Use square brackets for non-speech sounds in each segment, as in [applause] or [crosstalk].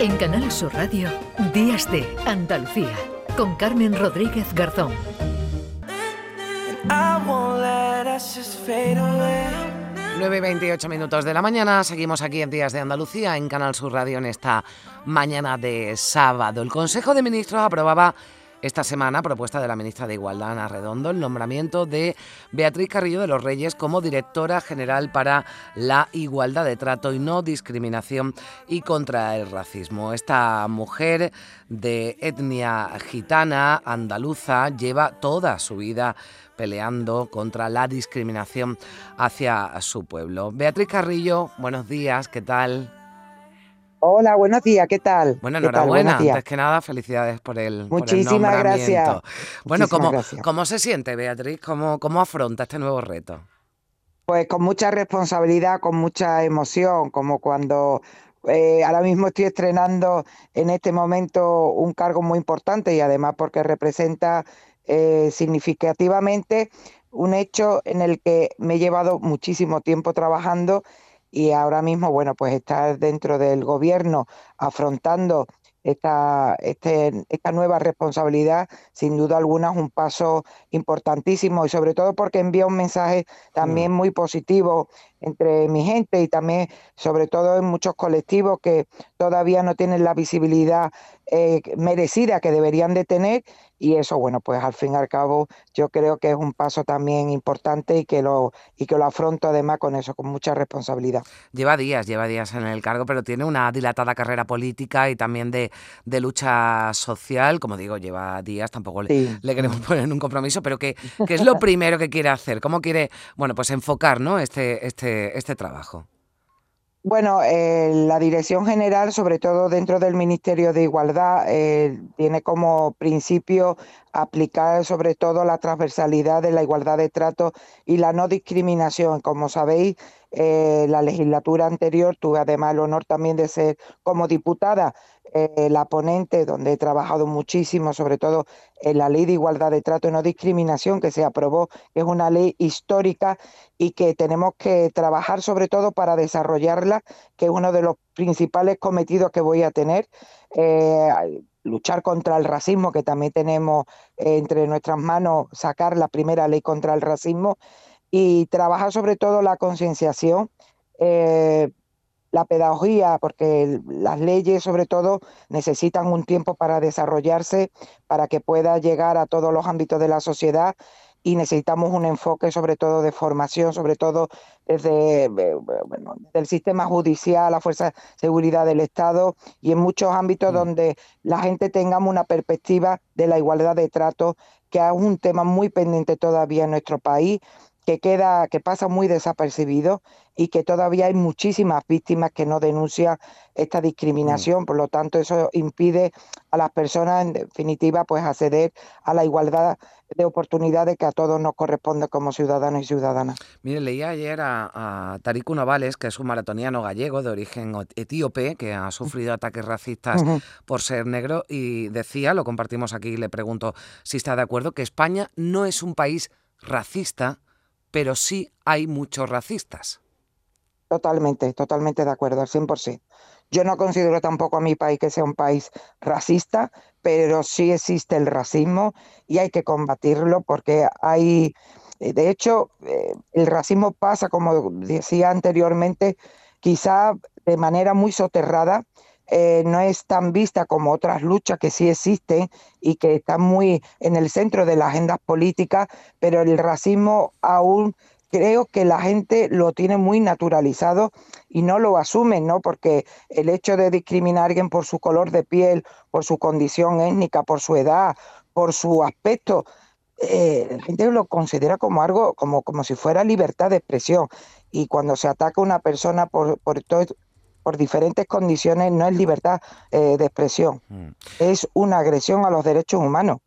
En Canal Sur Radio, Días de Andalucía, con Carmen Rodríguez Garzón. 9 y 28 minutos de la mañana, seguimos aquí en Días de Andalucía, en Canal Sur Radio, en esta mañana de sábado. El Consejo de Ministros aprobaba esta semana, propuesta de la ministra de Igualdad, Ana Redondo, el nombramiento de Beatriz Carrillo de los Reyes como directora general para la igualdad de trato y no discriminación y contra el racismo. Esta mujer de etnia gitana, andaluza, lleva toda su vida peleando contra la discriminación hacia su pueblo. Beatriz Carrillo, buenos días, ¿qué tal? Hola, buenos días, ¿qué tal? Bueno, enhorabuena, antes que nada, felicidades por el Muchísimas gracias. Bueno, ¿cómo, ¿cómo se siente, Beatriz? ¿Cómo, ¿Cómo afronta este nuevo reto? Pues con mucha responsabilidad, con mucha emoción, como cuando eh, ahora mismo estoy estrenando en este momento un cargo muy importante y además porque representa eh, significativamente un hecho en el que me he llevado muchísimo tiempo trabajando y ahora mismo, bueno, pues estar dentro del gobierno afrontando esta, este, esta nueva responsabilidad, sin duda alguna, es un paso importantísimo y sobre todo porque envía un mensaje también muy positivo entre mi gente y también, sobre todo, en muchos colectivos que todavía no tienen la visibilidad eh, merecida que deberían de tener y eso, bueno, pues al fin y al cabo yo creo que es un paso también importante y que lo, y que lo afronto además con eso, con mucha responsabilidad. Lleva días, lleva días en el cargo, pero tiene una dilatada carrera política y también de, de lucha social, como digo, lleva días, tampoco le, queremos [laughs] poner en un compromiso, pero ¿qué, ¿qué, es lo primero que quiere hacer? ¿Cómo quiere, bueno, pues enfocar ¿no? este, este, este trabajo? Bueno, eh, la Dirección General, sobre todo dentro del Ministerio de Igualdad, eh, tiene como principio aplicar sobre todo la transversalidad de la igualdad de trato y la no discriminación. Como sabéis, eh, la legislatura anterior tuve además el honor también de ser como diputada eh, la ponente, donde he trabajado muchísimo, sobre todo en la ley de igualdad de trato y no discriminación que se aprobó, que es una ley histórica y que tenemos que trabajar sobre todo para desarrollarla, que es uno de los principales cometidos que voy a tener. Eh, luchar contra el racismo, que también tenemos entre nuestras manos sacar la primera ley contra el racismo y trabajar sobre todo la concienciación, eh, la pedagogía, porque las leyes sobre todo necesitan un tiempo para desarrollarse, para que pueda llegar a todos los ámbitos de la sociedad y necesitamos un enfoque sobre todo de formación, sobre todo desde eh, bueno, el sistema judicial, la fuerza de seguridad del Estado y en muchos ámbitos mm. donde la gente tengamos una perspectiva de la igualdad de trato, que es un tema muy pendiente todavía en nuestro país que queda, que pasa muy desapercibido y que todavía hay muchísimas víctimas que no denuncian esta discriminación, por lo tanto eso impide a las personas en definitiva pues acceder a la igualdad de oportunidades que a todos nos corresponde como ciudadanos y ciudadanas. Mire, leía ayer a, a Tariku Novales, que es un maratoniano gallego de origen etíope, que ha sufrido ataques racistas por ser negro, y decía, lo compartimos aquí, le pregunto si está de acuerdo, que España no es un país racista, pero sí hay muchos racistas. Totalmente, totalmente de acuerdo, al 100%. Yo no considero tampoco a mi país que sea un país racista, pero sí existe el racismo y hay que combatirlo porque hay, eh, de hecho, eh, el racismo pasa, como decía anteriormente, quizá de manera muy soterrada eh, no es tan vista como otras luchas que sí existen y que están muy en el centro de las agendas políticas, pero el racismo aún creo que la gente lo tiene muy naturalizado y no lo asumen, ¿no? Porque el hecho de discriminar a alguien por su color de piel, por su condición étnica, por su edad, por su aspecto, eh, la gente lo considera como algo, como, como si fuera libertad de expresión. Y cuando se ataca a una persona por, por todo por diferentes condiciones no es libertad eh, de expresión, mm. es una agresión a los derechos humanos.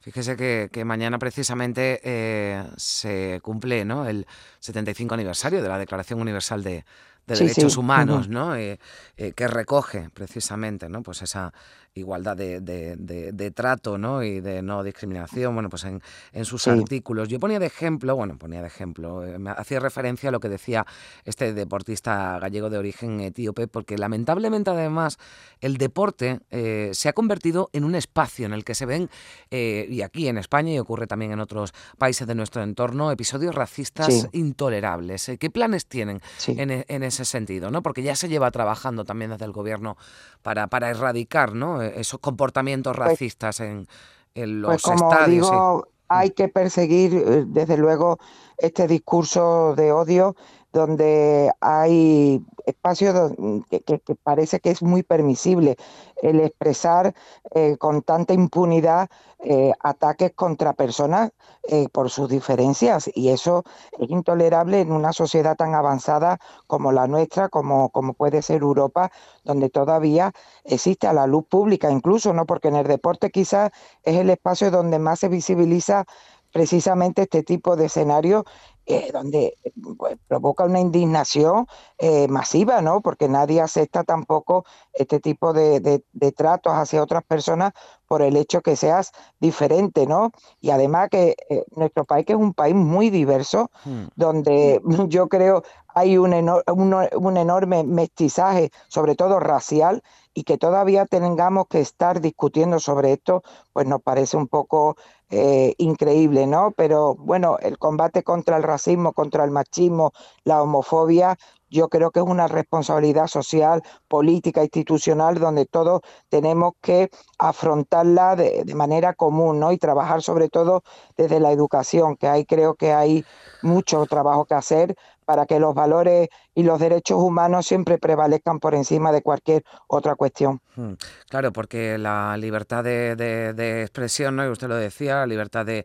Fíjese que, mañana precisamente eh, se cumple ¿no? el 75 aniversario de la Declaración Universal de, Derechos Humanos, ¿no? Eh, que recoge precisamente ¿no? pues esa, igualdad de, trato ¿no? y de no discriminación, bueno, pues en, en sus artículos. Yo ponía de ejemplo, bueno, ponía de ejemplo, eh, me hacía referencia a lo que decía este deportista gallego de origen etíope, porque lamentablemente además el deporte eh, se ha convertido en un espacio en el que se ven, eh, y aquí en España y ocurre también en otros países de nuestro entorno, episodios racistas intolerables. ¿Qué planes tienen en, en, ese sentido? ¿no? Porque ya se lleva trabajando también desde el gobierno para, para erradicar ¿no? E-, esos comportamientos pues racistas en, pues los como Digo, hay que perseguir, eh, desde luego, este discurso de odio donde hay espacios que, parece que es muy permisible el expresar eh, con tanta impunidad eh, ataques contra personas eh, por sus diferencias y eso es intolerable en una sociedad tan avanzada como la nuestra, como, como puede ser Europa, donde todavía existe a la luz pública incluso, ¿no? Porque en el deporte quizás es el espacio donde más se visibiliza precisamente este tipo de escenario eh, donde pues, provoca una indignación eh, masiva, ¿no? Porque nadie acepta tampoco este tipo de, tratos hacia otras personas por el hecho que seas diferente, ¿no? Y además que eh, nuestro país que es un país muy diverso, hmm. donde [laughs] yo creo hay un, un enorme mestizaje, sobre todo racial, y que todavía tengamos que estar discutiendo sobre esto, pues nos parece un poco eh, increíble, ¿no? Pero bueno, el combate contra el racismo, contra el machismo, la homofobia, yo creo que es una responsabilidad social, política, institucional, donde todos tenemos que afrontarla de, de, manera común, ¿no? Y trabajar sobre todo desde la educación, que ahí creo que hay mucho trabajo que hacer para que los valores y los derechos humanos siempre prevalezcan por encima de cualquier otra cuestión. Hmm. Claro, porque la libertad de, expresión, ¿no? y usted lo decía, la libertad de,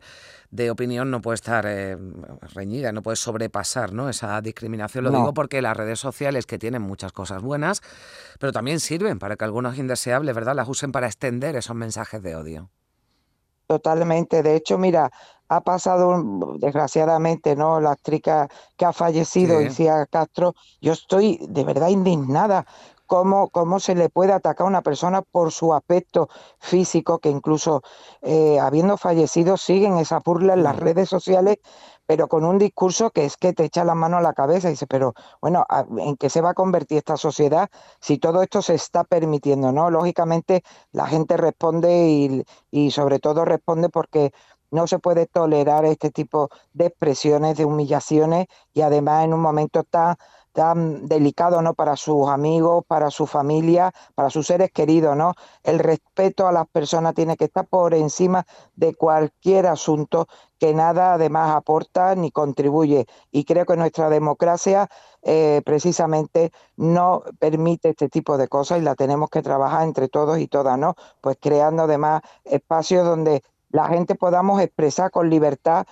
opinión no puede estar eh, reñida, no puede sobrepasar ¿no? esa discriminación. Lo digo porque las redes sociales, que tienen muchas cosas buenas, pero también sirven para que algunos indeseables ¿verdad? las usen para extender esos mensajes de odio. Totalmente. De hecho, mira, ha pasado, desgraciadamente, ¿no? La actriz que ha fallecido, decía Castro, yo estoy de verdad indignada. Cómo, cómo se le puede atacar a una persona por su aspecto físico, que incluso eh, habiendo fallecido siguen esa burla en las redes sociales, pero con un discurso que es que te echa la mano a la cabeza y dice, pero bueno, ¿en qué se va a convertir esta sociedad si todo esto se está permitiendo? ¿no? Lógicamente la gente responde y, y sobre todo responde porque no se puede tolerar este tipo de expresiones, de humillaciones y además en un momento tan, tan delicado ¿no? para sus amigos, para su familia, para sus seres queridos. ¿no? El respeto a las personas tiene que estar por encima de cualquier asunto que nada además aporta ni contribuye. Y creo que nuestra democracia eh, precisamente no permite este tipo de cosas y la tenemos que trabajar entre todos y todas, ¿no? Pues creando además espacios donde la gente podamos expresar con libertad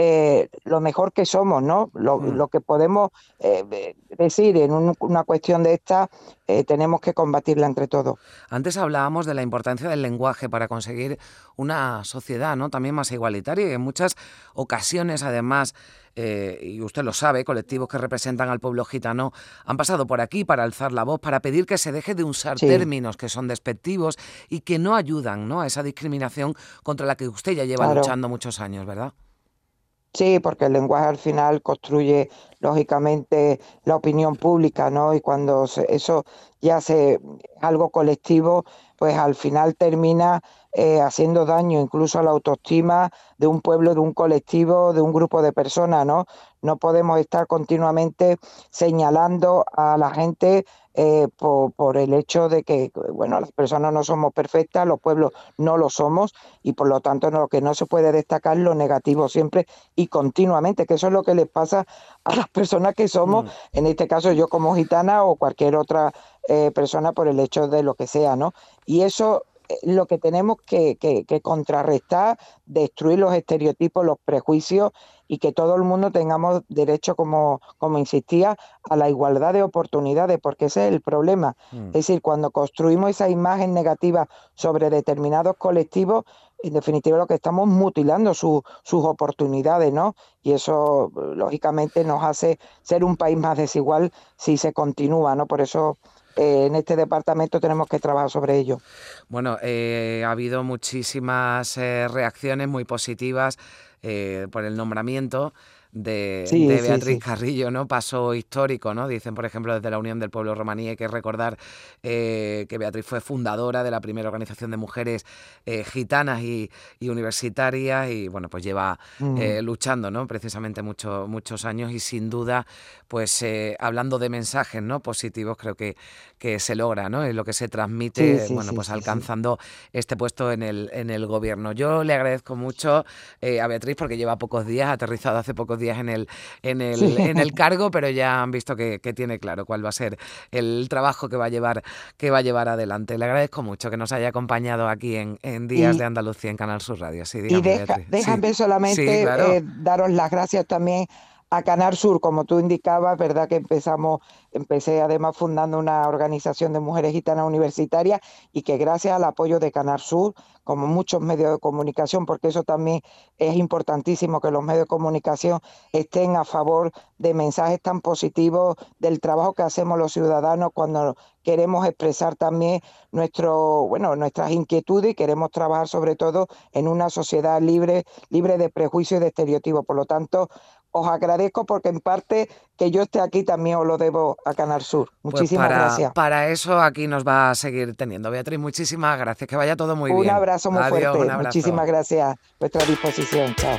eh, lo mejor que somos, ¿no? Lo, mm. que podemos eh, decir en una cuestión de esta, eh, tenemos que combatirla entre todos. Antes hablábamos de la importancia del lenguaje para conseguir una sociedad, ¿no? También más igualitaria y en muchas ocasiones, además, y usted lo sabe, colectivos que representan al pueblo gitano han pasado por aquí para alzar la voz, para pedir que se deje de usar términos que son despectivos y que no ayudan ¿no? a esa discriminación contra la que usted ya lleva luchando muchos años, ¿verdad? Sí, porque el lenguaje al final construye lógicamente la opinión pública, ¿no? Y cuando eso ya se algo colectivo, pues al final termina eh, haciendo daño incluso a la autoestima de un pueblo, de un colectivo, de un grupo de personas, ¿no? No podemos estar continuamente señalando a la gente eh, por, el hecho de que, bueno, las personas no somos perfectas, los pueblos no lo somos y por lo tanto lo que no se puede destacar es lo negativo siempre y continuamente, que eso es lo que les pasa a las personas que somos, mm. en este caso yo como gitana o cualquier otra eh, persona por el hecho de lo que sea, ¿no? Y eso lo que tenemos que, contrarrestar, destruir los estereotipos, los prejuicios y que todo el mundo tengamos derecho, como, como insistía, a la igualdad de oportunidades, porque ese es el problema. Mm. Es decir, cuando construimos esa imagen negativa sobre determinados colectivos, en definitiva lo que estamos mutilando sus oportunidades, ¿no? Y eso, lógicamente, nos hace ser un país más desigual si se continúa, ¿no? Por eso eh, en este departamento tenemos que trabajar sobre ello. Bueno, eh, ha habido muchísimas reacciones muy positivas por el nombramiento de, Beatriz Carrillo, ¿no? Paso histórico, ¿no? Dicen, por ejemplo, desde la Unión del Pueblo Romaní, hay que recordar eh, que Beatriz fue fundadora de la primera organización de mujeres eh, gitanas y, universitarias y, bueno, pues lleva mm. eh, luchando, ¿no? Precisamente muchos años y sin duda, pues hablando de mensajes, ¿no? Positivos, creo que, que se logra, ¿no? Es lo que se transmite, bueno, pues alcanzando este puesto en el, en el gobierno. Yo le agradezco mucho a Beatriz porque lleva pocos días, aterrizado hace pocos días en el, en el, en el [laughs] cargo, pero ya han visto que, tiene claro cuál va a ser el trabajo que va a llevar, que va a llevar adelante. Le agradezco mucho que nos haya acompañado aquí en, Días de Andalucía en Canal Sur Radio. Sí, y déjame solamente eh, daros las gracias también a Canal Sur, como tú indicabas, verdad que empezamos, empecé además fundando una organización de mujeres gitanas universitarias y que gracias al apoyo de Canal Sur, como muchos medios de comunicación, porque eso también es importantísimo que los medios de comunicación estén a favor de mensajes tan positivos del trabajo que hacemos los ciudadanos cuando queremos expresar también nuestro, bueno, nuestras inquietudes y queremos trabajar sobre todo en una sociedad libre, libre de prejuicios y de estereotipos. Por lo tanto, os agradezco porque en parte que yo esté aquí también os lo debo a Canal Sur. Pues muchísimas gracias. Para eso aquí nos va a seguir teniendo. Beatriz, muchísimas gracias. Que vaya todo muy bien. Un abrazo muy fuerte. Muchísimas gracias. Vuestra disposición. Chao.